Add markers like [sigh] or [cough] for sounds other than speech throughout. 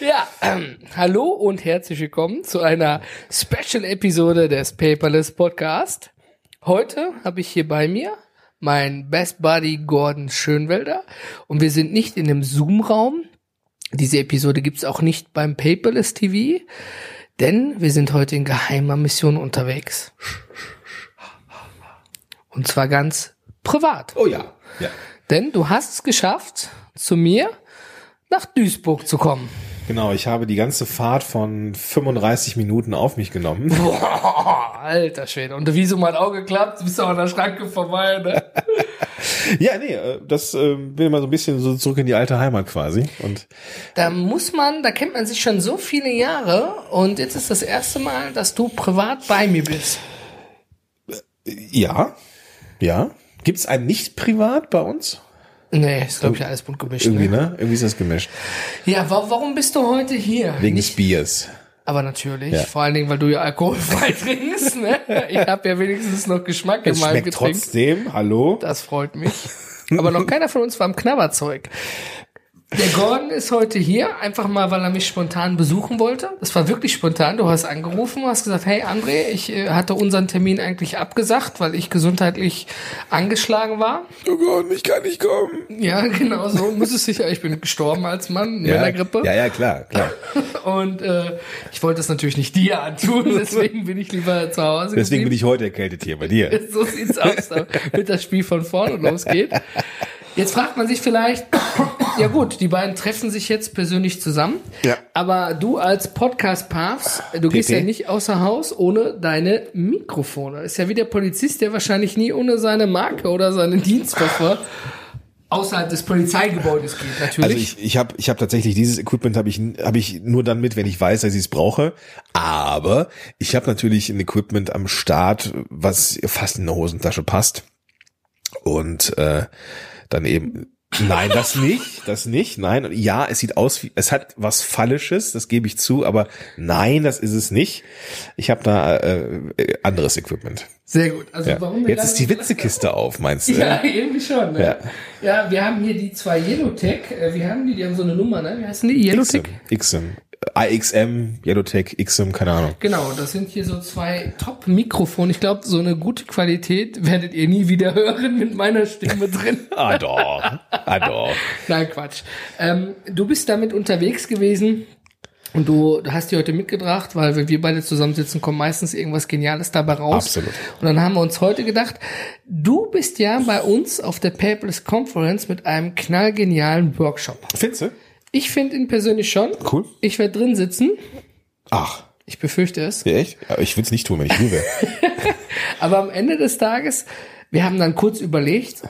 Ja, [clears throat] hallo und herzlich willkommen zu einer Special-Episode des Paperless Podcast. Heute habe ich hier bei mir mein Best Buddy Gordon Schönwelder und wir sind nicht in dem Zoom-Raum. Diese Episode gibt's auch nicht beim Paperless TV, denn wir sind heute in geheimer Mission unterwegs. Und zwar ganz privat. Oh ja. ja. Denn du hast es geschafft, zu mir nach Duisburg zu kommen. Genau, ich habe die ganze Fahrt von 35 Minuten auf mich genommen. [laughs] Boah, alter Schwede. Und wie so mein Auge klappt, bist du auch an der Schranke vorbei, ne? [laughs] ja, nee, äh, das äh, bin mal so ein bisschen so zurück in die alte Heimat quasi. Und da muss man, da kennt man sich schon so viele Jahre und jetzt ist das erste Mal, dass du privat bei mir bist. Ja, ja. Gibt's ein nicht privat bei uns? Nee, ist glaube ich alles bunt gemischt. Irgendwie, ne? Irgendwie ist das gemischt. Ja, wa warum bist du heute hier? Wegen Nicht, des Biers. aber natürlich, Ja. vor allen Dingen, weil du ja alkoholfrei [laughs] trinkst. Ne? Ich habe ja wenigstens noch Geschmack Es in meinem schmeckt Getränk. trotzdem, hallo? Das freut mich. Aber noch keiner von uns war im Knabberzeug. Der Gordon ist heute hier, einfach mal, weil er mich spontan besuchen wollte. Das war wirklich spontan. Du hast angerufen, hast gesagt, hey André, ich äh, hatte unseren Termin eigentlich abgesagt, weil ich gesundheitlich angeschlagen war. Oh Gott, ich kann nicht kommen. Ja, genau so muss es sicher. Ich bin gestorben als Mann, Ja, Männergrippe. ja, ja, klar, klar. [laughs] Und äh, ich wollte es natürlich nicht dir antun, [laughs] deswegen bin ich lieber zu Hause Deswegen bin geblieben. ich heute erkältet hier bei dir. [laughs] So sieht's aus, damit das Spiel von vorne losgeht. Jetzt fragt man sich vielleicht, ja gut, die beiden treffen sich jetzt persönlich zusammen. Ja. Aber du als Podcast-Papst, du gehst PP. ja nicht außer Haus ohne deine Mikrofone. Ist ja wie der Polizist, der wahrscheinlich nie ohne seine Marke oder seine Dienstwaffe [laughs] außerhalb des Polizeigebäudes geht, natürlich. Also ich, ich habe ich hab tatsächlich dieses Equipment habe ich hab ich nur dann mit, wenn ich weiß, dass ich es brauche. Aber ich habe natürlich ein Equipment am Start, was fast in eine Hosentasche passt. Und äh, dann eben Nein, das nicht, das nicht. Nein, ja, es sieht aus wie es hat was Fallisches, das gebe ich zu, aber nein, das ist es nicht. Ich habe da äh, äh, anderes Equipment. Sehr gut. Also Ja. warum wir Jetzt ist die Witzekiste auf, meinst du? Ja, irgendwie schon. Ne? Ja. Ja. wir haben hier die zwei Yellowtech. Äh, Wie haben die? Die haben so eine Nummer, ne? Wie heißen die? Yellowtech? XM, AXM, Yellowtech, XM, keine Ahnung. Genau, das sind hier so zwei Top-Mikrofone. Ich glaube, so eine gute Qualität werdet ihr nie wieder hören mit meiner Stimme drin. [laughs] Ah doch, ah doch. Nein, Quatsch. Ähm, du bist damit unterwegs gewesen und du hast die heute mitgebracht, weil wenn wir beide zusammensitzen, kommt meistens irgendwas Geniales dabei raus. Absolut. Und dann haben wir uns heute gedacht, du bist ja bei uns auf der Paperless Conference mit einem knallgenialen Workshop. Findest du? Ich finde ihn persönlich schon. Cool. Ich werde drin sitzen. Ach, Ich befürchte es. ja, echt? Aber ich würde es nicht tun, wenn ich du wäre. [laughs] Aber am Ende des Tages, wir haben dann kurz überlegt,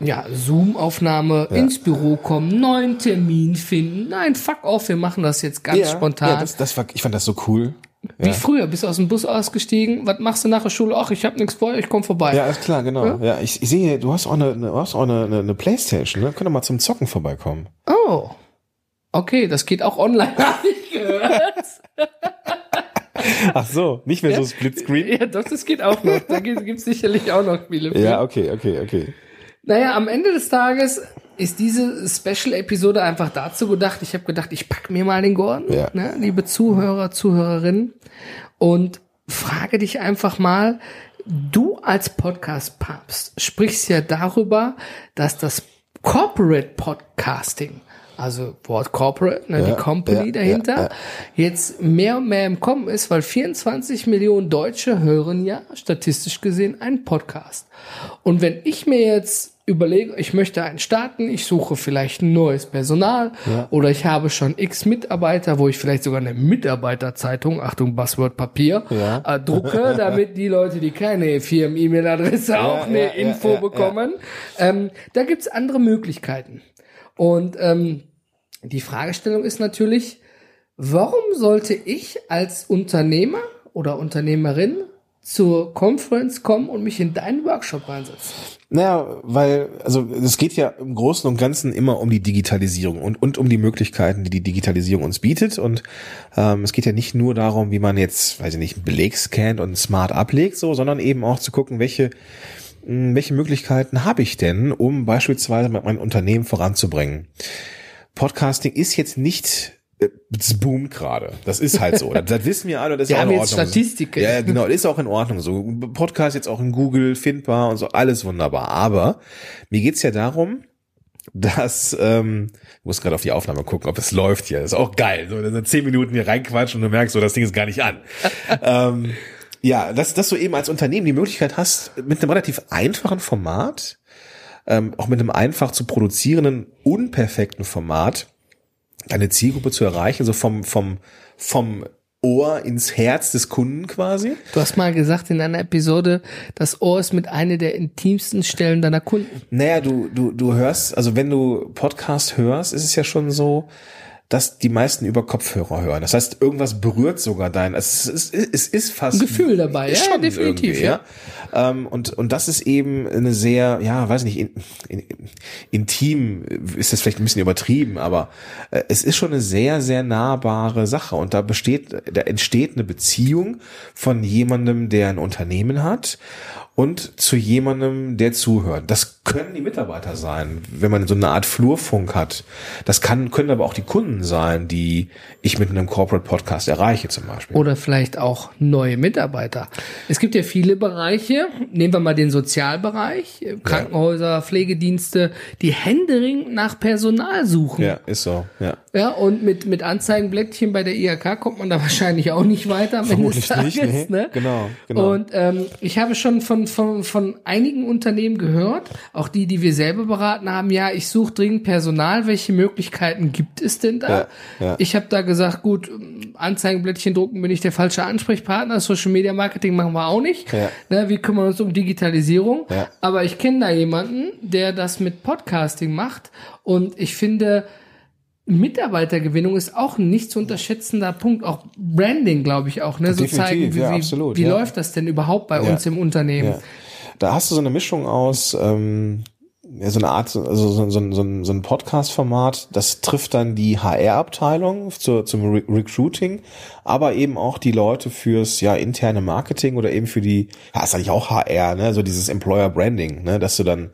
ja, Zoom-Aufnahme, ins Büro kommen, neuen Termin finden. Nein, fuck off, wir machen das jetzt ganz spontan. Ja, das, das war, ich fand das so cool. Wie früher, bist du aus dem Bus ausgestiegen, was machst du nach der Schule? Ach, ich hab nichts vor, ich komm vorbei. Ja, ist klar, genau. Ja, ich, ich sehe, du hast auch eine, eine, du hast auch eine, eine, eine Playstation, ne? Können wir mal zum Zocken vorbeikommen. Oh. Okay, das geht auch online. [laughs] Hab ich gehört. Ach so, nicht mehr so Splitscreen? ja, doch, das geht auch noch. Da gibt es sicherlich auch noch für. Ja, okay, okay, okay. Naja, am Ende des Tages ist diese Special-Episode einfach dazu gedacht. Ich habe gedacht, ich pack mir mal den Gordon, Ja. ne, liebe Zuhörer, Zuhörerinnen, und frage dich einfach mal, du als Podcast-Papst sprichst ja darüber, dass das Corporate Podcasting, also Wort Corporate, ne, Ja, die Company ja, dahinter, ja, jetzt mehr und mehr im Kommen ist, weil 24 Millionen Deutsche hören ja statistisch gesehen einen Podcast. Und wenn ich mir jetzt überlege, ich möchte einen starten, ich suche vielleicht ein neues Personal oder ich habe schon x Mitarbeiter, wo ich vielleicht sogar eine Mitarbeiterzeitung, Achtung, Buzzword Papier, äh, drucke, [laughs] damit die Leute, die keine Firmen-E-Mail-Adresse auch eine Info bekommen. Ähm, da gibt's andere Möglichkeiten. Und ähm, die Fragestellung ist natürlich, warum sollte ich als Unternehmer oder Unternehmerin zur Conference kommen und mich in deinen Workshop reinsetzen? Naja, weil, also es geht ja im Großen und Ganzen immer um die Digitalisierung und, und um die Möglichkeiten, die die Digitalisierung uns bietet. Und ähm, es geht ja nicht nur darum, wie man jetzt, weiß ich nicht, einen Beleg scannt und smart ablegt, so, sondern eben auch zu gucken, welche welche Möglichkeiten habe ich denn, um beispielsweise mein Unternehmen voranzubringen? Podcasting ist jetzt nicht es boomt gerade. Das ist halt so. Das, [laughs] wissen wir alle. Das wir ist haben auch in jetzt Ordnung. Statistiken. Ja, [laughs] genau. Ist auch in Ordnung. So Podcast jetzt auch in Google findbar und so alles wunderbar. Aber mir geht's ja darum, dass ähm, ich muss gerade auf die Aufnahme gucken, ob es läuft hier. Das ist auch geil. So, dann zehn Minuten hier reinquatschen und du merkst, so das Ding ist gar nicht an. [laughs] ähm, ja, dass, dass du eben als Unternehmen die Möglichkeit hast, mit einem relativ einfachen Format, ähm, auch mit einem einfach zu produzierenden, unperfekten Format, eine Zielgruppe zu erreichen, so vom, vom, vom Ohr ins Herz des Kunden quasi. Du hast mal gesagt in einer Episode, das Ohr ist mit einer der intimsten Stellen deiner Kunden. Naja, du, du, du hörst, also wenn du Podcast hörst, ist es ja schon so, dass die meisten über Kopfhörer hören. Das heißt, irgendwas berührt sogar dein, es ist, es ist fast. Ein Gefühl dabei, ja, schon definitiv, irgendwie, ja. Ähm, und, und das ist eben eine sehr, ja, weiß nicht, in, in, intim ist das vielleicht ein bisschen übertrieben, aber äh, es ist schon eine sehr, sehr nahbare Sache. Und da besteht, da entsteht eine Beziehung von jemandem, der ein Unternehmen hat und zu jemandem, der zuhört. Das können die Mitarbeiter sein, wenn man so eine Art Flurfunk hat. Das kann, können aber auch die Kunden sein, die ich mit einem Corporate Podcast erreiche zum Beispiel. Oder vielleicht auch neue Mitarbeiter. Es gibt ja viele Bereiche, nehmen wir mal den Sozialbereich, Krankenhäuser, Pflegedienste, die händeringend nach Personal suchen. Ja, ist so, ja. Ja, und mit, mit Anzeigenblättchen bei der IHK kommt man da [laughs] wahrscheinlich auch nicht weiter am Ende des Tages. nicht, nee. ne? Genau, genau. Und ähm, ich habe schon von, von, von einigen Unternehmen gehört, auch die, die wir selber beraten haben, ja, ich suche dringend Personal, welche Möglichkeiten gibt es denn da? Ja, ja. Ich habe da gesagt, gut, Anzeigenblättchen drucken bin ich der falsche Ansprechpartner, Social Media Marketing machen wir auch nicht. Ja. Ne, wir kümmern uns um Digitalisierung. Aber ich kenne da jemanden, der das mit Podcasting macht und ich finde, Mitarbeitergewinnung ist auch ein nicht zu unterschätzender Punkt. Auch Branding, glaube ich auch. Ne? So Definitiv, zeigen, wie, ja, wie, absolut, wie ja. läuft das denn überhaupt bei Ja. uns im Unternehmen? Da hast du so eine Mischung aus, ähm, ja, so eine Art, also so, so, so, ein- so ein Podcast-Format, das trifft dann die HR-Abteilung zum Re Recruiting, aber eben auch die Leute fürs ja interne Marketing oder eben für die, ja, ist eigentlich auch HR, ne, so dieses Employer Branding, ne, dass du dann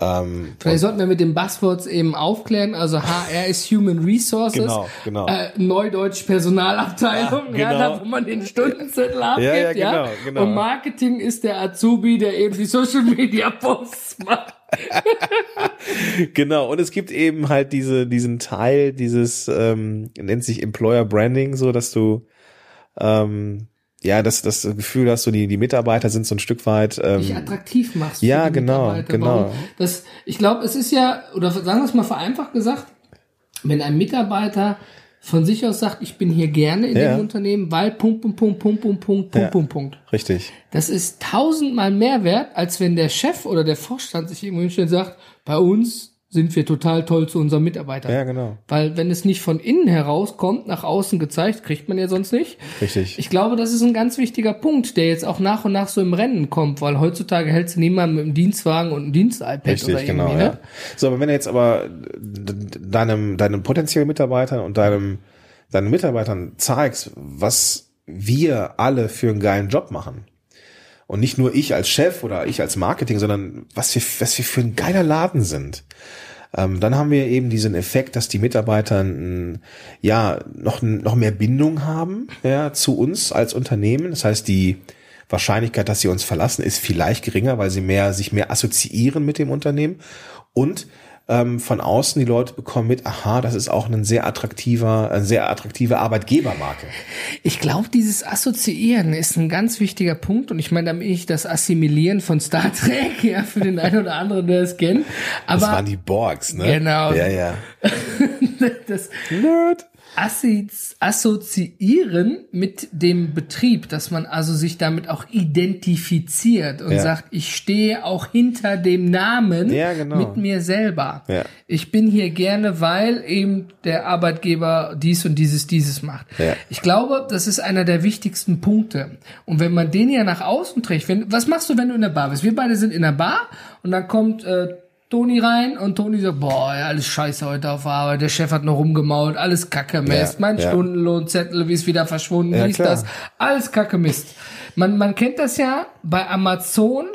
ähm, Vielleicht sollten wir mit den Buzzwords eben aufklären. Also HR ist Human Resources. Genau, genau. Äh, Neudeutsch Personalabteilung, Ja, ja, genau. da wo man den Stundenzettel abgibt. ja, Ja, genau, genau. Und Marketing ist der Azubi, der eben die Social Media Posts macht. [laughs] Genau, und es gibt eben halt diese, diesen Teil, dieses, ähm, nennt sich Employer Branding, so dass du ähm, ja, das, das Gefühl hast, so die, die Mitarbeiter sind so ein Stück weit. dich Ähm, attraktiv machst. ja, genau, genau. Warum? Das, ich glaube, es ist ja, oder sagen wir es mal vereinfacht gesagt, wenn ein Mitarbeiter von sich aus sagt, ich bin hier gerne in Ja. dem Unternehmen, weil Punkt, Punkt, Punkt, Punkt, Punkt, Punkt, Punkt, Ja. Punkt, Punkt. richtig. Das ist tausendmal mehr wert, als wenn der Chef oder der Vorstand sich irgendwo hinstellt und sagt, bei uns sind wir total toll zu unseren Mitarbeitern. Ja, genau. Weil wenn es nicht von innen herauskommt, nach außen gezeigt, kriegt man ja sonst nicht. Richtig. Ich glaube, das ist ein ganz wichtiger Punkt, der jetzt auch nach und nach so im Rennen kommt, weil heutzutage hältst du niemanden mit einem Dienstwagen und einem Dienst-iPad oder Richtig, irgendwie, genau. ne? Ja. So, aber wenn du jetzt aber deinem, deinem potenziellen Mitarbeitern und deinem, deinen Mitarbeitern zeigst, was wir alle für einen geilen Job machen. Und nicht nur ich als Chef oder ich als Marketing, sondern was wir, was wir für ein geiler Laden sind. Ähm, dann haben wir eben diesen Effekt, dass die Mitarbeiter ja noch, noch mehr Bindung haben ja, zu uns als Unternehmen. Das heißt, die Wahrscheinlichkeit, dass sie uns verlassen, ist vielleicht geringer, weil sie mehr sich mehr assoziieren mit dem Unternehmen und ähm, von außen die Leute bekommen mit, aha, das ist auch ein sehr attraktiver, eine sehr attraktive Arbeitgebermarke. Ich glaube, dieses Assoziieren ist ein ganz wichtiger Punkt und ich meine damit nicht das Assimilieren von Star Trek, ja, für den einen oder anderen, der es kennt. Das Aber waren die Borgs, ne? Genau. Ja, ja. [laughs] das, Nerd. Assozi assoziieren mit dem Betrieb, dass man also sich damit auch identifiziert und Ja. sagt, ich stehe auch hinter dem Namen Ja, genau. mit mir selber. Ja. Ich bin hier gerne, weil eben der Arbeitgeber dies und dieses, dieses macht. Ich glaube, das ist einer der wichtigsten Punkte. Und wenn man den ja nach außen trägt, wenn, was machst du, wenn du in der Bar bist? Wir beide sind in der Bar und dann kommt äh, Toni rein und Toni sagt, boah, ja, alles scheiße heute auf Arbeit, der Chef hat noch rumgemault, alles Kacke Mist, Ja, mein ja. Stundenlohnzettel, wie ist wieder verschwunden, Ja, wie ist klar. das, alles Kacke Mist. Man, man kennt das ja, bei Amazon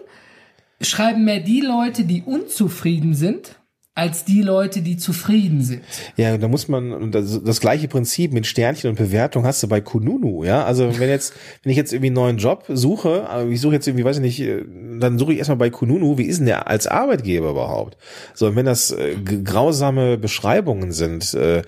schreiben mehr die Leute, die unzufrieden sind, als die Leute, die zufrieden sind. Ja, da muss man, das, das gleiche Prinzip mit Sternchen und Bewertung hast du bei Kununu, ja. Also wenn jetzt, [laughs] wenn ich jetzt irgendwie einen neuen Job suche, aber ich suche jetzt irgendwie, weiß ich nicht, äh, dann suche ich erstmal bei Kununu, wie ist denn der als Arbeitgeber überhaupt? So, wenn das äh, grausame Beschreibungen sind, äh,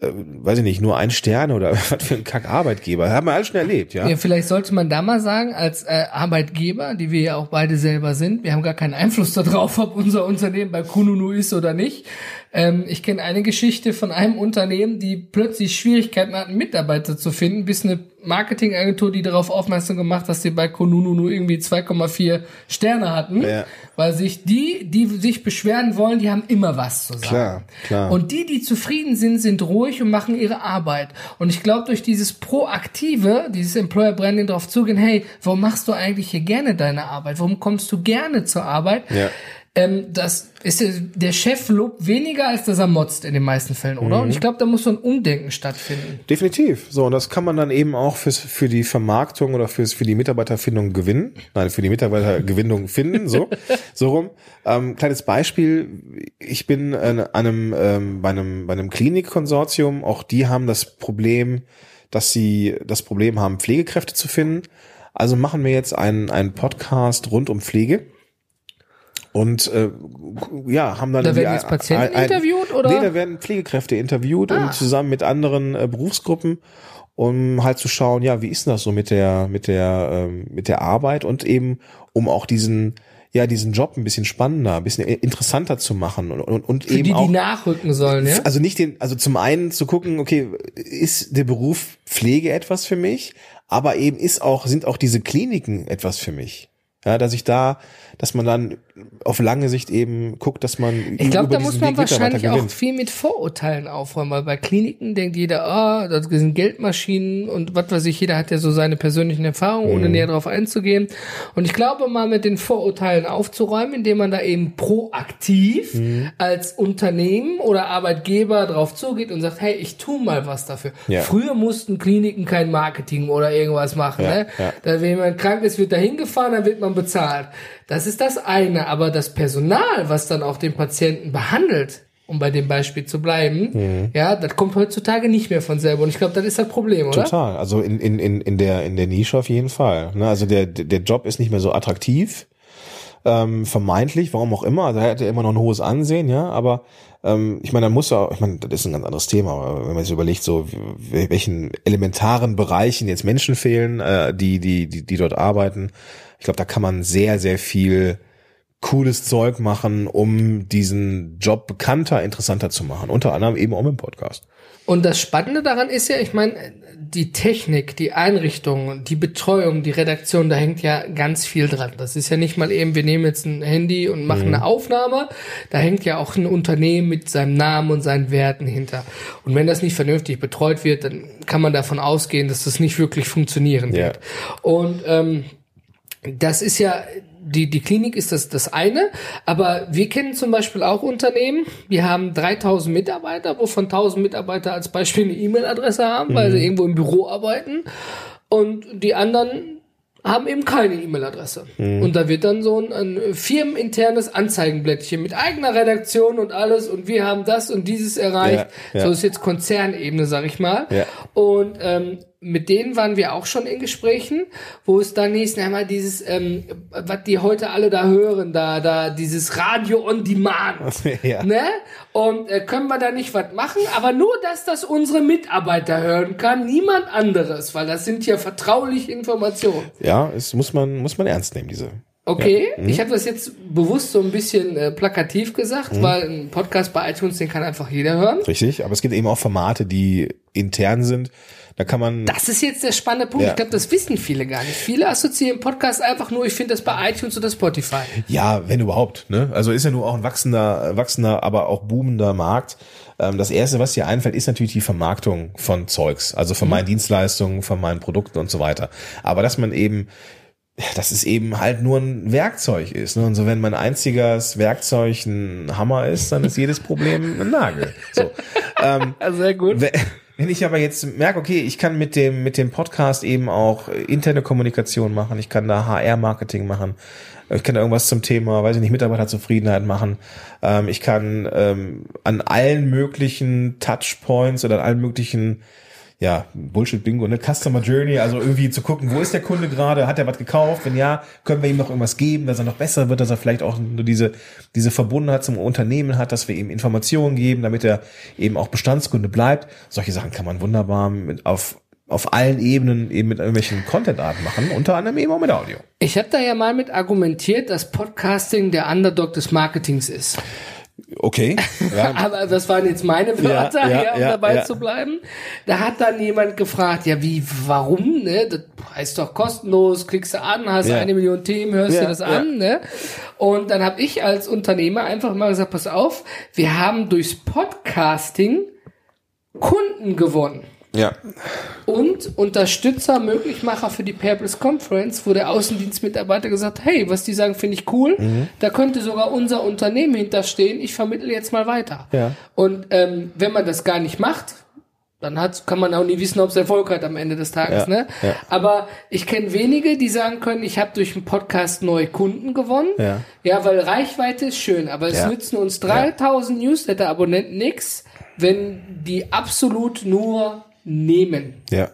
äh, weiß ich nicht, nur ein Stern oder [laughs] was für ein Kack-Arbeitgeber, haben wir alles schon erlebt, ja. Ja, vielleicht sollte man da mal sagen, als äh, Arbeitgeber, die wir ja auch beide selber sind, wir haben gar keinen Einfluss darauf, ob unser Unternehmen bei Kununu ist oder nicht. Ähm, ich kenne eine Geschichte von einem Unternehmen, die plötzlich Schwierigkeiten hatten, Mitarbeiter zu finden, bis eine Marketingagentur, die darauf aufmerksam gemacht, dass sie bei Kununu nur irgendwie 2,4 Sterne hatten, Ja. weil sich die, die sich beschweren wollen, die haben immer was zu sagen. Klar, klar. Und die, die zufrieden sind, sind ruhig und machen ihre Arbeit. Und ich glaube, durch dieses Proaktive, dieses Employer Branding darauf zugehen, hey, warum machst du eigentlich hier gerne deine Arbeit? Warum kommst du gerne zur Arbeit? Ja. Ähm, das ist der, Chef lobt weniger, als dass er motzt in den meisten Fällen, oder? Mhm. Und ich glaube, da muss so ein Umdenken stattfinden. Definitiv. So, und das kann man dann eben auch fürs, für die Vermarktung oder fürs, für die Mitarbeiterfindung gewinnen. Nein, für die Mitarbeitergewinnung [laughs] finden, so, so rum. Ähm, kleines Beispiel. Ich bin an einem, ähm, bei einem, bei einem Klinikkonsortium. Auch die haben das Problem, dass sie das Problem haben, Pflegekräfte zu finden. Also machen wir jetzt einen, einen Podcast rund um Pflege. Und äh, ja, haben dann Da werden jetzt ein- Patienten ein- interviewt, oder? Nee, da werden Pflegekräfte interviewt Ah. und zusammen mit anderen äh, Berufsgruppen, um halt zu schauen, ja, wie ist denn das so mit der mit der ähm, mit der Arbeit und eben um auch diesen ja diesen Job ein bisschen spannender, ein bisschen interessanter zu machen und und, und Für eben die, auch die nachrücken sollen, ja? also nicht den, also zum einen zu gucken, okay, ist der Beruf Pflege etwas für mich, aber eben ist auch, sind auch diese Kliniken etwas für mich. Ja, dass ich da, dass man dann auf lange Sicht eben guckt, dass man Ich glaube, da muss man Weg wahrscheinlich auch viel mit Vorurteilen aufräumen, weil bei Kliniken denkt jeder, ah, das sind Geldmaschinen und was weiß ich, jeder hat ja so seine persönlichen Erfahrungen, Mhm. ohne näher drauf einzugehen. Und ich glaube, mal mit den Vorurteilen aufzuräumen, indem man da eben proaktiv Mhm. als Unternehmen oder Arbeitgeber drauf zugeht und sagt, hey, ich tu mal was dafür. Ja. Früher mussten Kliniken kein Marketing oder irgendwas machen. Ja, ne? ja. Da, wenn jemand krank ist, wird da hingefahren, dann wird man bezahlt. Das ist das eine. Aber das Personal, was dann auch den Patienten behandelt, um bei dem Beispiel zu bleiben, Mhm. ja, das kommt heutzutage nicht mehr von selber. Und ich glaube, das ist das Problem, oder? Total. Also in, in, in, in der in der Nische auf jeden Fall. Ne? Also der der Job ist nicht mehr so attraktiv. Ähm, vermeintlich, warum auch immer. Also er hat ja immer noch ein hohes Ansehen, ja, aber ähm, ich meine, da muss er, ich meine, das ist ein ganz anderes Thema, aber wenn man sich überlegt, so welchen elementaren Bereichen jetzt Menschen fehlen, äh, die, die, die, die dort arbeiten, ich glaube, da kann man sehr, sehr viel cooles Zeug machen, um diesen Job bekannter, interessanter zu machen. Unter anderem eben auch mit dem Podcast. Und das Spannende daran ist ja, ich meine, die Technik, die Einrichtung, die Betreuung, die Redaktion, da hängt ja ganz viel dran. Das ist ja nicht mal eben, wir nehmen jetzt ein Handy und machen eine Aufnahme. Da hängt ja auch ein Unternehmen mit seinem Namen und seinen Werten hinter. Und wenn das nicht vernünftig betreut wird, dann kann man davon ausgehen, dass das nicht wirklich funktionieren Ja. wird. Und ähm, das ist ja, die, die Klinik ist das, das eine, aber wir kennen zum Beispiel auch Unternehmen, wir haben 3000 Mitarbeiter, wovon 1000 Mitarbeiter als Beispiel eine E-Mail-Adresse haben, weil sie irgendwo im Büro arbeiten und die anderen haben eben keine E-Mail-Adresse. Und da wird dann so ein, ein firmeninternes Anzeigenblättchen mit eigener Redaktion und alles und wir haben das und dieses erreicht. Ja, ja. So ist jetzt Konzernebene, sag ich mal. Ja. Und ähm, mit denen waren wir auch schon in Gesprächen, wo es dann nächsten einmal dieses, ähm, was die heute alle da hören, da, da, dieses Radio on Demand. [laughs] Ja. Ne? Und äh, können wir da nicht was machen, aber nur, dass das unsere Mitarbeiter hören kann, niemand anderes, weil das sind ja vertrauliche Informationen. Ja, es muss man, muss man ernst nehmen, diese, Okay, ich habe das jetzt bewusst so ein bisschen äh, plakativ gesagt, weil ein Podcast bei iTunes, den kann einfach jeder hören. Richtig, aber es gibt eben auch Formate, die intern sind. Da kann man. Das ist jetzt der spannende Punkt. Ja. Ich glaube, das wissen viele gar nicht. Viele assoziieren Podcast einfach nur, ich finde das bei iTunes oder Spotify. Ja, wenn überhaupt. Ne? Also ist ja nur auch ein wachsender, wachsender, aber auch boomender Markt. Ähm, das erste, was dir einfällt, ist natürlich die Vermarktung von Zeugs, also von meinen Dienstleistungen, von meinen Produkten und so weiter. Aber dass man eben dass es eben halt nur ein Werkzeug ist. Ne? Und so, wenn mein einziges Werkzeug ein Hammer ist, dann ist jedes Problem ein Nagel. So. ähm, [laughs] sehr gut. Wenn wenn ich aber jetzt merke, okay, ich kann mit dem, mit dem Podcast eben auch interne Kommunikation machen, ich kann da HR-Marketing machen, ich kann da irgendwas zum Thema, weiß ich nicht, Mitarbeiterzufriedenheit machen, ähm, ich kann ähm, an allen möglichen Touchpoints oder an allen möglichen ja, Bullshit-Bingo, ne? Customer Journey, also irgendwie zu gucken, wo ist der Kunde gerade, hat er was gekauft, wenn ja, können wir ihm noch irgendwas geben, dass er noch besser wird, dass er vielleicht auch nur diese, diese Verbundenheit zum Unternehmen hat, dass wir ihm Informationen geben, damit er eben auch Bestandskunde bleibt. Solche Sachen kann man wunderbar mit auf, auf allen Ebenen eben mit irgendwelchen Content-Arten machen, unter anderem eben auch mit Audio. Ich habe da ja mal mit argumentiert, dass Podcasting der Underdog des Marketings ist. Okay. Ja. [laughs] Aber das waren jetzt meine Wörter, Ja, ja, um dabei zu bleiben. Da hat dann jemand gefragt, ja, wie, warum, ne? Das heißt doch kostenlos, klickst du an, hast eine Million Themen, hörst dir das an, ne? Und dann habe ich als Unternehmer einfach mal gesagt, pass auf, wir haben durchs Podcasting Kunden gewonnen ja. und Unterstützer, Möglichmacher für die Paperless Conference, wo der Außendienstmitarbeiter gesagt, hey, was die sagen, finde ich cool. Mhm. Da könnte sogar unser Unternehmen hinterstehen. Ich vermittle jetzt mal weiter. Ja. Und ähm, wenn man das gar nicht macht, dann hat, kann man auch nie wissen, ob es Erfolg hat am Ende des Tages. Ja, Ne? ja. Aber ich kenne wenige, die sagen können, ich habe durch einen Podcast neue Kunden gewonnen. Ja. ja, weil Reichweite ist schön, aber es nützen uns 3000 Newsletter-Abonnenten nix, wenn die absolut nur nehmen. Ja.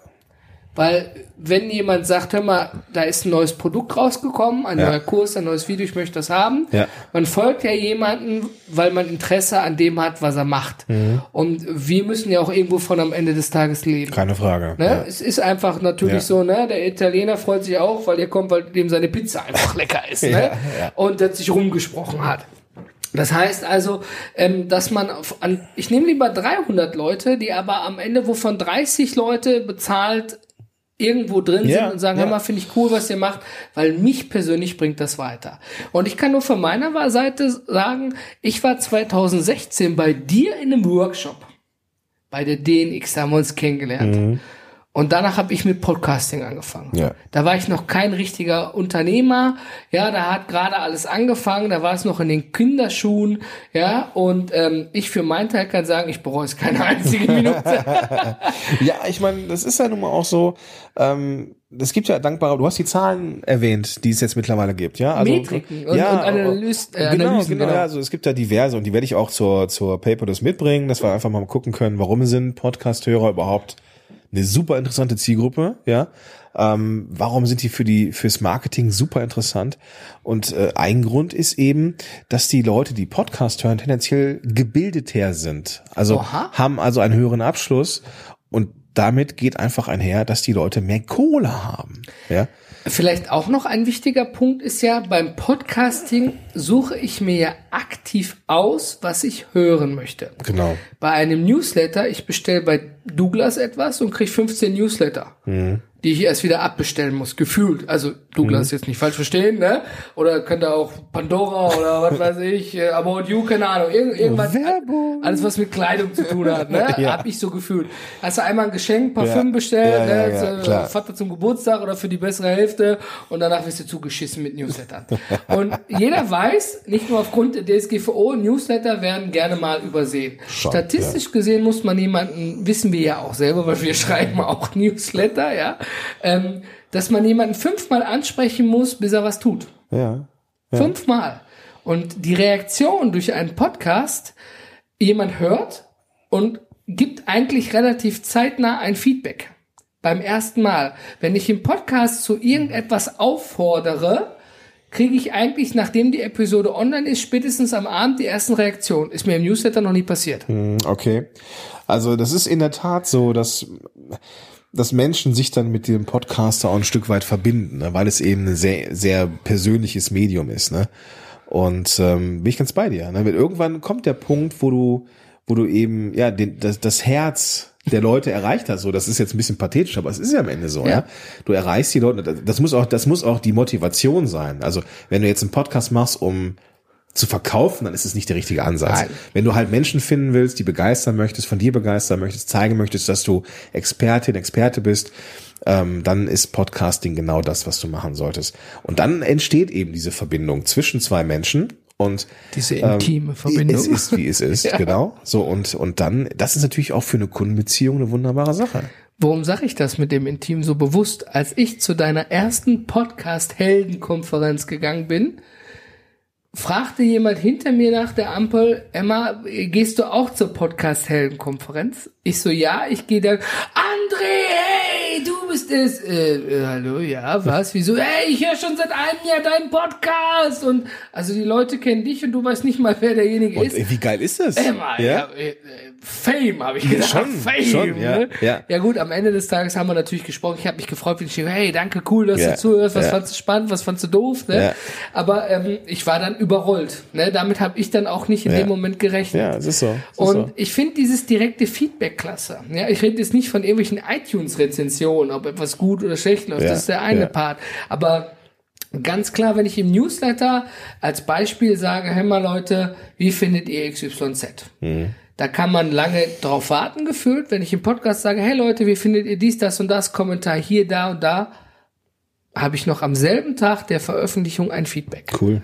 Weil wenn jemand sagt, hör mal, da ist ein neues Produkt rausgekommen, ein Ja. neuer Kurs, ein neues Video, ich möchte das haben. Ja. Man folgt ja jemanden, weil man Interesse an dem hat, was er macht. Mhm. Und wir müssen ja auch irgendwo von am Ende des Tages leben. Keine Frage. Ne? Ja. Es ist einfach natürlich so, ne? Der Italiener freut sich auch, weil ihr kommt, weil dem seine Pizza einfach [laughs] lecker ist, ne? Und das sich rumgesprochen hat. Das heißt also, ähm, dass man auf, an, ich nehme lieber 300 Leute, die aber am Ende, wovon 30 Leute bezahlt irgendwo drin Ja, sind und sagen, ja. hör mal, finde ich cool, was ihr macht, weil mich persönlich bringt das weiter. Und ich kann nur von meiner Seite sagen, ich war 2016 bei dir in einem Workshop bei der DNX, da haben wir uns kennengelernt. Und danach habe ich mit Podcasting angefangen. Ja. Da war ich noch kein richtiger Unternehmer. Ja, da hat gerade alles angefangen. Da war es noch in den Kinderschuhen. Ja, und ähm, ich für meinen Teil kann sagen, ich bereue es keine einzige [laughs] Minute. Ja, ich meine, das ist ja nun mal auch so. Ähm, es gibt ja dankbare, du hast die Zahlen erwähnt, die es jetzt mittlerweile gibt, ja? Also, Metriken und- und Analyst- äh, genau, Analysen, genau, genau. ja, also es gibt ja diverse und die werde ich auch zur, zur Paperless mitbringen, dass wir einfach mal gucken können, warum sind Podcast-Hörer überhaupt eine super interessante Zielgruppe, ja? Ähm, warum sind die für die fürs Marketing super interessant? Und äh, ein Grund ist eben, dass die Leute, die Podcast hören, tendenziell gebildeter sind. Also Oha. haben also einen höheren Abschluss und damit geht einfach einher, dass die Leute mehr Kohle haben. Ja, Vielleicht auch noch ein wichtiger Punkt ist ja, beim Podcasting suche ich mir ja aktiv aus, was ich hören möchte. genau. Bei einem Newsletter, ich bestelle bei Douglas etwas und kriege 15 Newsletter, die ich erst wieder abbestellen muss, gefühlt. Also Douglas jetzt nicht falsch verstehen, ne? Oder könnte auch Pandora oder was weiß ich, äh, About You, keine Ahnung, irgend, irgendwas. Werbung. Alles, was mit Kleidung zu tun hat, ne? [laughs] Ja. Hab ich so gefühlt. Hast du einmal ein Geschenk, Parfüm Ja. bestellt, Ja, ja, ne? klar. Vater zum Geburtstag oder für die bessere Hälfte und danach wirst du zugeschissen mit Newslettern. [laughs] Und jeder weiß, nicht nur aufgrund der DSGVO, Newsletter werden gerne mal übersehen. Schon, Statistisch gesehen muss man jemanden, wissen wir ja auch selber, weil wir [laughs] schreiben auch Newsletter, ja, ähm, dass man jemanden fünfmal ansprechen muss, bis er was tut. Ja. Fünfmal. Und die Reaktion durch einen Podcast, jemand hört und gibt eigentlich relativ zeitnah ein Feedback. Beim ersten Mal. Wenn ich im Podcast zu irgendetwas auffordere, kriege ich eigentlich, nachdem die Episode online ist, spätestens am Abend die ersten Reaktionen. Ist mir im Newsletter noch nie passiert. Hm, Okay. Also das ist in der Tat so, dass dass Menschen sich dann mit dem Podcaster auch ein Stück weit verbinden, ne? weil es eben ein sehr, sehr persönliches Medium ist. Ne? Und ähm, bin ich ganz bei dir. Ne? Irgendwann kommt der Punkt, wo du, wo du eben ja den, das, das Herz der Leute erreicht hast. So, das ist jetzt ein bisschen pathetisch, aber es ist ja am Ende so. Ja. ja? Du erreichst die Leute. Das muss auch, das muss auch die Motivation sein. Also wenn du jetzt einen Podcast machst, um zu verkaufen, dann ist es nicht der richtige Ansatz. Nein. Wenn du halt Menschen finden willst, die begeistern möchtest, von dir begeistern möchtest, zeigen möchtest, dass du Expertin, Experte bist, ähm, dann ist Podcasting genau das, was du machen solltest. Und dann entsteht eben diese Verbindung zwischen zwei Menschen und diese intime ähm, Verbindung. Es ist, wie es [laughs] ist, ja. genau. So und und dann, das ist natürlich auch für eine Kundenbeziehung eine wunderbare Sache. Warum sage ich das mit dem Intim so bewusst? Als ich zu deiner ersten Podcast-Heldenkonferenz gegangen bin, fragte jemand hinter mir nach der Ampel, Emma, gehst du auch zur Podcast-Heldenkonferenz? Ich so, ja, ich gehe dann, André, hey, du bist es. Äh, äh, hallo, ja, was, wieso? Hey, ich höre schon seit einem Jahr deinen Podcast. Und also die Leute kennen dich und du weißt nicht mal, wer derjenige und, ist. Wie geil ist das? Emma, ja, ja äh, Fame, habe ich gesagt. Schon, Fame. Schon, ja, ne? ja. ja gut, am Ende des Tages haben wir natürlich gesprochen. Ich habe mich gefreut, wenn ich denke, hey, danke, cool, dass ja, du zuhörst. Was ja. fandst du spannend, was fandst du doof? Ne? Ja. Aber ähm, ich war dann überrollt. Ne? Damit habe ich dann auch nicht in dem Moment gerechnet. Ja, es ist so. Es und so. ich finde dieses direkte Feedback klasse. Ja, ich rede jetzt nicht von irgendwelchen iTunes-Rezensionen, ob etwas gut oder schlecht läuft. Ja, das ist der eine ja. Part. Aber ganz klar, wenn ich im Newsletter als Beispiel sage, hey mal Leute, wie findet ihr XYZ? Mhm. Da kann man lange drauf warten gefühlt. Wenn ich im Podcast sage, hey Leute, wie findet ihr dies, das und das, Kommentar hier, da und da, habe ich noch am selben Tag der Veröffentlichung ein Feedback. Cool.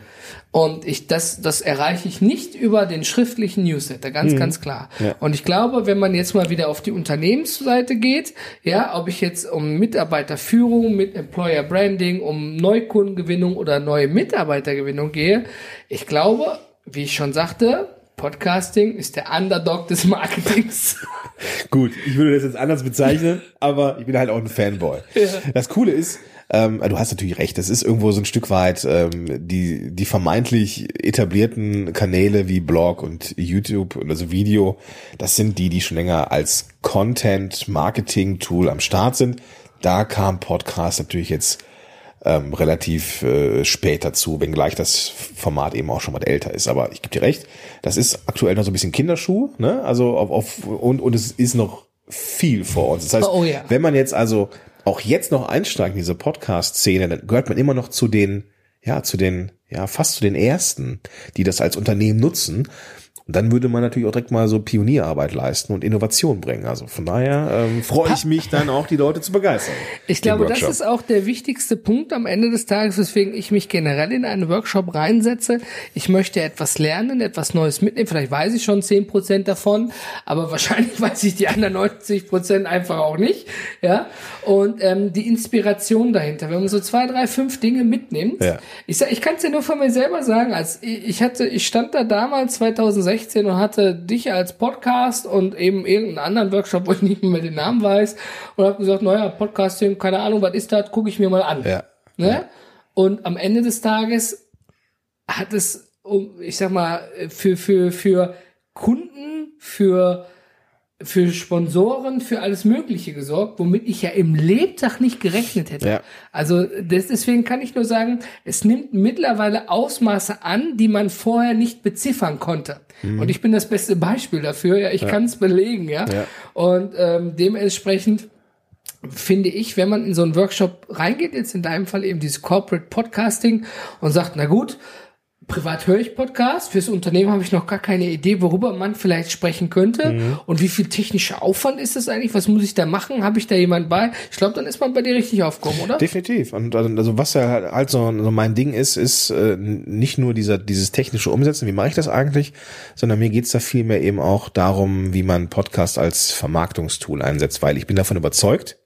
Und ich, das, das erreiche ich nicht über den schriftlichen Newsletter, ganz, mhm. ganz klar. Ja. Und ich glaube, wenn man jetzt mal wieder auf die Unternehmensseite geht, ja, ob ich jetzt um Mitarbeiterführung, mit Employer Branding, um Neukundengewinnung oder neue Mitarbeitergewinnung gehe, ich glaube, wie ich schon sagte, Podcasting ist der Underdog des Marketings. [laughs] [laughs] Gut, ich würde das jetzt anders bezeichnen, aber ich bin halt auch ein Fanboy. Ja. Das Coole ist, ähm, du hast natürlich recht, das ist irgendwo so ein Stück weit ähm, die, die vermeintlich etablierten Kanäle wie Blog und YouTube, also Video, das sind die, die schon länger als Content-Marketing-Tool am Start sind. Da kam Podcast natürlich jetzt ähm, relativ äh, spät dazu, wenngleich das Format eben auch schon mal älter ist. Aber ich gebe dir recht, das ist aktuell noch so ein bisschen Kinderschuh, ne? Also auf, auf und, und es ist noch viel vor uns. Das heißt, oh, ja. wenn man jetzt also auch jetzt noch einsteigt in diese Podcast-Szene, dann gehört man immer noch zu den, ja, zu den, ja, fast zu den ersten, die das als Unternehmen nutzen. Und dann würde man natürlich auch direkt mal so Pionierarbeit leisten und Innovation bringen. Also von daher ähm, freue ich mich dann auch, die Leute zu begeistern. Ich glaube, das ist auch der wichtigste Punkt am Ende des Tages, weswegen ich mich generell in einen Workshop reinsetze. Ich möchte etwas lernen, etwas Neues mitnehmen. Vielleicht weiß ich schon zehn Prozent davon, aber [laughs] wahrscheinlich weiß ich die anderen 90 Prozent einfach auch nicht. Ja. Und ähm, die Inspiration dahinter, wenn man so zwei, drei, fünf Dinge mitnimmt. Ja. Ich, sag, ich kann es dir nur von mir selber sagen. Als ich hatte, ich stand da damals 2016 2016 und hatte dich als Podcast und eben irgendeinen anderen Workshop, [laughs] wo ich nicht mehr den Namen weiß und habe gesagt, naja, Podcasting, keine Ahnung, was ist das, gucke ich mir mal an. Ja. Ne? Und am Ende des Tages hat es, ich sag mal, für, für, für Kunden, für für Sponsoren, für alles Mögliche gesorgt, womit ich ja im Lebtag nicht gerechnet hätte. Ja. Also das, deswegen kann ich nur sagen, es nimmt mittlerweile Ausmaße an, die man vorher nicht beziffern konnte. Mhm. Und ich bin das beste Beispiel dafür. Ja, ich ja. kann es belegen. Ja. ja. Und ähm, dementsprechend finde ich, wenn man in so einen Workshop reingeht, jetzt in deinem Fall eben dieses Corporate Podcasting und sagt, na gut, privat höre ich Podcast. Fürs Unternehmen habe ich noch gar keine Idee, worüber man vielleicht sprechen könnte. Mhm. Und wie viel technischer Aufwand ist das eigentlich? Was muss ich da machen? Habe ich da jemand bei? Ich glaube, dann ist man bei dir richtig aufgekommen, oder? Definitiv. Und also was ja halt so, so mein Ding ist, ist äh, nicht nur dieser dieses technische Umsetzen, wie mache ich das eigentlich, sondern mir geht's da vielmehr eben auch darum, wie man Podcast als Vermarktungstool einsetzt, weil ich bin davon überzeugt,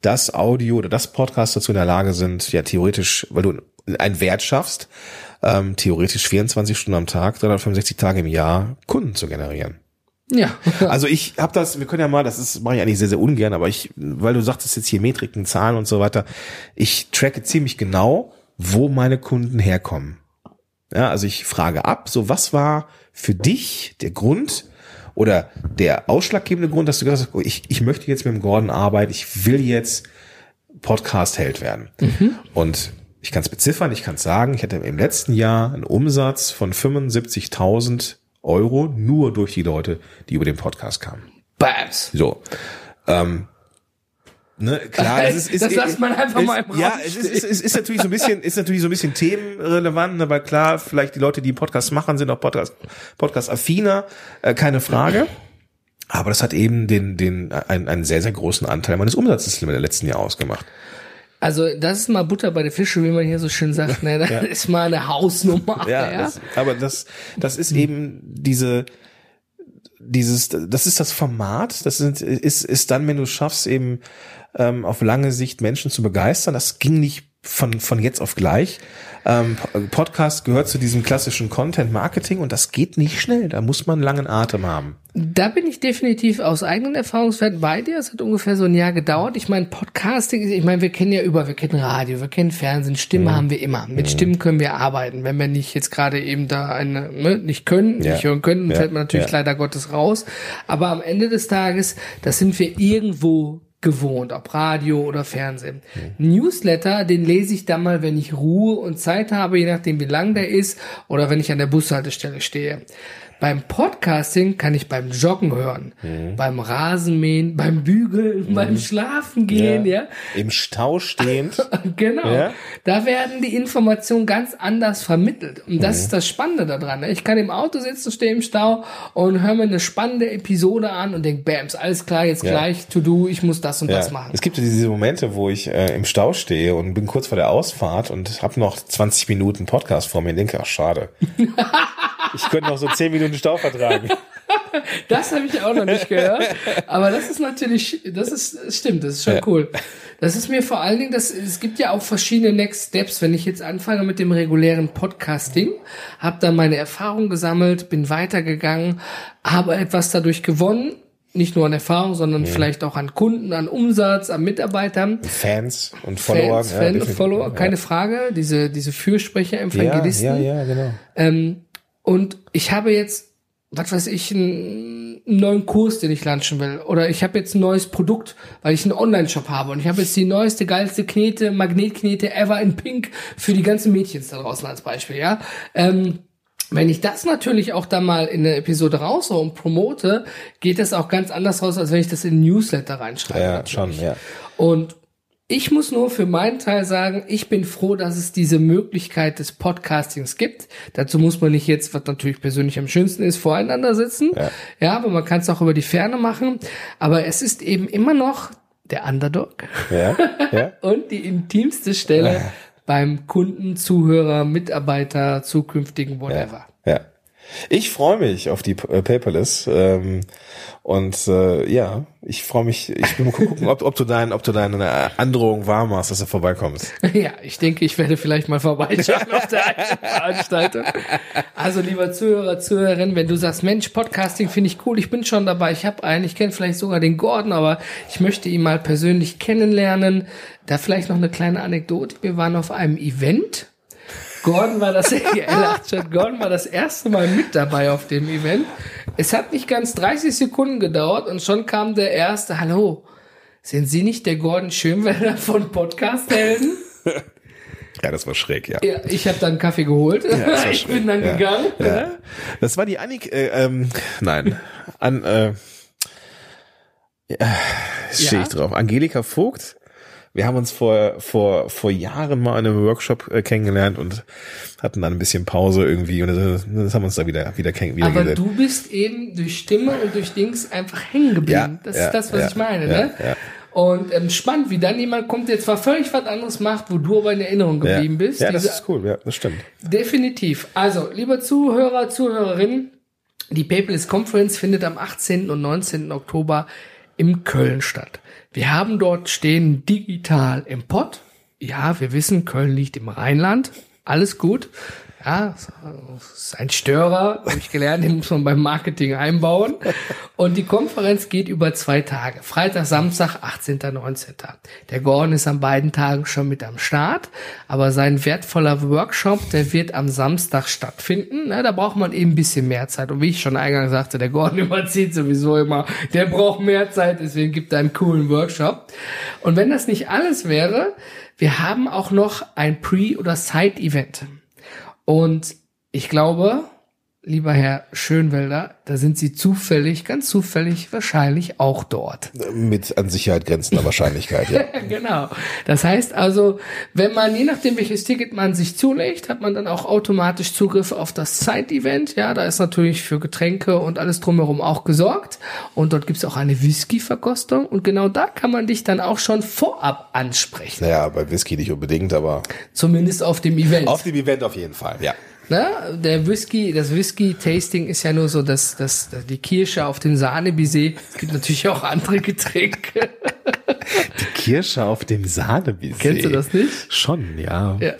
dass Audio oder das Podcast dazu in der Lage sind, ja theoretisch, weil du einen Wert schaffst, ähm, theoretisch 24 Stunden am Tag, 365 Tage im Jahr Kunden zu generieren. Ja. [laughs] also ich habe das, wir können ja mal, das ist mache ich eigentlich sehr sehr ungern, aber ich, weil du sagtest jetzt hier Metriken, Zahlen und so weiter, ich tracke ziemlich genau, wo meine Kunden herkommen. Ja, also ich frage ab, so was war für dich der Grund, oder der ausschlaggebende Grund, dass du gesagt hast, oh, ich, ich möchte jetzt mit dem Gordon arbeiten, ich will jetzt Podcast-Held werden. Und ich kann es beziffern, ich kann es sagen, ich hatte im letzten Jahr einen Umsatz von 75.000 Euro nur durch die Leute, die über den Podcast kamen. Bams. So. Ähm, ne, klar, [laughs] das ist, ist Das lässt man einfach ist, mal im Raum Ja, es ist, es ist, ist natürlich so ein bisschen, ist natürlich so ein bisschen themenrelevant, weil klar, vielleicht die Leute, die Podcasts machen, sind auch Podcast, Podcast-affiner, äh, keine Frage. Aber das hat eben den, den, einen, einen sehr, sehr großen Anteil meines Umsatzes in den letzten Jahr ausgemacht. Also das ist mal Butter bei der Fische, wie man hier so schön sagt. Ne? Das ist mal eine Hausnummer. Ja, Ja, Das, aber das, das ist eben diese, dieses, das ist das Format, das sind, ist, ist dann, wenn du schaffst, eben ähm, auf lange Sicht Menschen zu begeistern. Das ging nicht von, von jetzt auf gleich. Ähm, Podcast gehört zu diesem klassischen Content Marketing und das geht nicht schnell. Da muss man langen Atem haben. Da bin ich definitiv aus eigenen Erfahrungswerten bei dir. Es hat ungefähr so ein Jahr gedauert. Ich meine, Podcasting, ich meine, wir kennen ja über, wir kennen Radio, wir kennen Fernsehen, Stimme Mhm. haben wir immer. Mit Stimmen können wir arbeiten. Wenn wir nicht jetzt gerade eben da eine, ne, nicht können, Ja. nicht hören können, Ja. fällt man natürlich Ja. leider Gottes raus. Aber am Ende des Tages, das sind wir irgendwo gewohnt, ob Radio oder Fernsehen. Newsletter, den lese ich dann mal, wenn ich Ruhe und Zeit habe, je nachdem wie lang der ist oder wenn ich an der Bushaltestelle stehe. Beim Podcasting kann ich beim Joggen hören, beim Rasenmähen, beim Bügeln, beim Schlafen gehen, ja. Im Stau stehend. [laughs] Genau. Ja. Da werden die Informationen ganz anders vermittelt. Und das ist das Spannende daran. ne? Ich kann im Auto sitzen, stehe im Stau und höre mir eine spannende Episode an und denke, bams, alles klar, jetzt Ja. gleich to do, ich muss das und Ja. das machen. Es gibt ja diese Momente, wo ich äh, im Stau stehe und bin kurz vor der Ausfahrt und habe noch 20 Minuten Podcast vor mir und denke, ach schade. [laughs] ich könnte noch so 10 Minuten Stau vertragen. [laughs] Das habe ich auch noch nicht gehört. Aber das ist natürlich, das ist, das stimmt, das ist schon Ja. cool. Das ist mir vor allen Dingen, das, es gibt ja auch verschiedene Next Steps. Wenn ich jetzt anfange mit dem regulären Podcasting, habe dann meine Erfahrung gesammelt, bin weitergegangen, habe etwas dadurch gewonnen. Nicht nur an Erfahrung, sondern vielleicht auch an Kunden, an Umsatz, an Mitarbeitern. Fans und Follower. Fans, ja, Fan, definitiv. Follower, keine Frage. Diese, diese Fürsprecher, ja, Evangelisten. ja, ja, genau. Ähm, und ich habe jetzt, was weiß ich, einen neuen Kurs, den ich launchen will. Oder ich habe jetzt ein neues Produkt, weil ich einen Online-Shop habe. Und ich habe jetzt die neueste, geilste Knete, Magnetknete ever in Pink für die ganzen Mädchen da draußen als Beispiel, ja. Ähm, wenn ich das natürlich auch dann mal in eine Episode raushaue und promote, geht das auch ganz anders raus, als wenn ich das in ein Newsletter reinschreibe. Ja, natürlich. schon, ja. Und ich muss nur für meinen Teil sagen, ich bin froh, dass es diese Möglichkeit des Podcastings gibt. Dazu muss man nicht jetzt, was natürlich persönlich am schönsten ist, voreinander sitzen. Ja. Ja, aber man kann es auch über die Ferne machen. Aber es ist eben immer noch der Underdog Ja, ja. [laughs] und die intimste Stelle beim Kunden, Zuhörer, Mitarbeiter, zukünftigen, whatever. Ja. Ich freue mich auf die äh, Paperless ähm, und äh, ja, ich freue mich. Ich will mal gucken, ob, ob du dein, ob du deine Androhung wahr machst, dass du vorbeikommst. [laughs] Ja, ich denke, ich werde vielleicht mal vorbeischauen auf der Veranstaltung. Also, lieber Zuhörer, Zuhörerin, wenn du sagst, Mensch, Podcasting finde ich cool, ich bin schon dabei, ich habe einen, ich kenne vielleicht sogar den Gordon, aber ich möchte ihn mal persönlich kennenlernen. Da vielleicht noch eine kleine Anekdote. Wir waren auf einem Event. Gordon war das, [laughs] er lacht schon, Gordon war das erste Mal mit dabei auf dem Event. Es hat nicht ganz 30 Sekunden gedauert und schon kam der erste, hallo, sind Sie nicht der Gordon Schönwälder von Podcast-Helden? [laughs] Ja, das war schräg, ja. Ja, ich habe dann einen Kaffee geholt. war [laughs] ich bin dann ja. gegangen. Ja. Das war die Annik, äh, ähm, nein, an, äh, ja, stehe Ja? ich drauf. Angelika Vogt. Wir haben uns vor, vor, vor Jahren mal in einem Workshop äh, kennengelernt und hatten dann ein bisschen Pause irgendwie und das, das haben wir uns da wieder, wieder kennen, wieder Aber du bist eben durch Stimme und durch Dings einfach hängen geblieben. Ja, das ja, ist das, was ja, ich meine. ne? ja. Und ähm, spannend, wie dann jemand kommt, der zwar völlig was anderes macht, wo du aber in Erinnerung geblieben bist. Ja, das ist cool, ja, das stimmt. Definitiv. Also, lieber Zuhörer, Zuhörerin, die Paperless Conference findet am 18. und 19. Oktober in Köln statt. Wir haben dort stehen digital im Pott. Ja, wir wissen, Köln liegt im Rheinland. Alles gut. Ja, ist ein Störer, habe ich gelernt, den muss man beim Marketing einbauen. Und die Konferenz geht über zwei Tage. Freitag, Samstag, 18., 19. Der Gordon ist an beiden Tagen schon mit am Start, aber sein wertvoller Workshop, der wird am Samstag stattfinden. Na, da braucht man eben ein bisschen mehr Zeit. Und wie ich schon eingangs sagte, der Gordon [laughs] überzieht sowieso immer. Der braucht mehr Zeit, deswegen gibt er einen coolen Workshop. Und wenn das nicht alles wäre, wir haben auch noch ein Pre- oder Side-Event. Und ich glaube, lieber Herr Schönwelder, da sind Sie zufällig, ganz zufällig wahrscheinlich auch dort. Mit an Sicherheit grenzender Wahrscheinlichkeit, ja. [laughs] genau. Das heißt also, wenn man, je nachdem welches Ticket man sich zulegt, hat man dann auch automatisch Zugriff auf das Side-Event. Ja, da ist natürlich für Getränke und alles drumherum auch gesorgt. Und dort gibt's auch eine Whisky-Verkostung. Und genau da kann man dich dann auch schon vorab ansprechen. Naja, bei Whisky nicht unbedingt, aber Zumindest auf dem Event. auf dem Event auf jeden Fall, ja. Ne? Der Whisky, das Whisky-Tasting ist ja nur so, dass, dass die Kirsche auf dem Sahnebaiser. Es gibt natürlich auch andere Getränke. Die Kirsche auf dem Sahnebaiser. Kennst du das nicht? Schon, ja. Ja,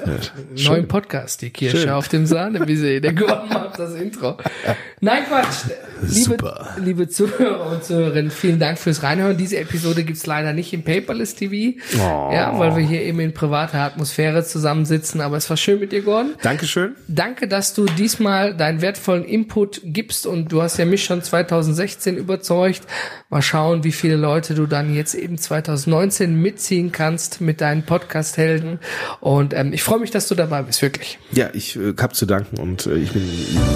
Schön. neuen Podcast, die Kirsche Schön. auf dem Sahnebaiser. Der Gordon macht das Intro. [laughs] Nein, Quatsch. Liebe, Super. liebe Zuhörer und Zuhörerinnen, vielen Dank fürs Reinhören. Diese Episode gibt's leider nicht im Paperless TV. Oh. Ja, weil wir hier eben in privater Atmosphäre zusammensitzen. Aber es war schön mit dir, Gordon. Dankeschön. Danke, dass du diesmal deinen wertvollen Input gibst und du hast ja mich schon 2016 überzeugt. Mal schauen, wie viele Leute du dann jetzt eben 2019 mitziehen kannst mit deinen Podcast-Helden. Und ähm, ich freue mich, dass du dabei bist, wirklich. Ja, ich äh, hab zu danken und äh, ich bin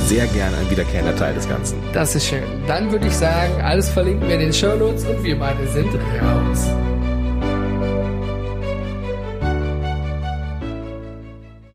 sehr gern ein wiederkehrender Teil des Ganzen. Das ist schön. Dann würde ich sagen, alles verlinken wir in den Shownotes und wir beide sind raus.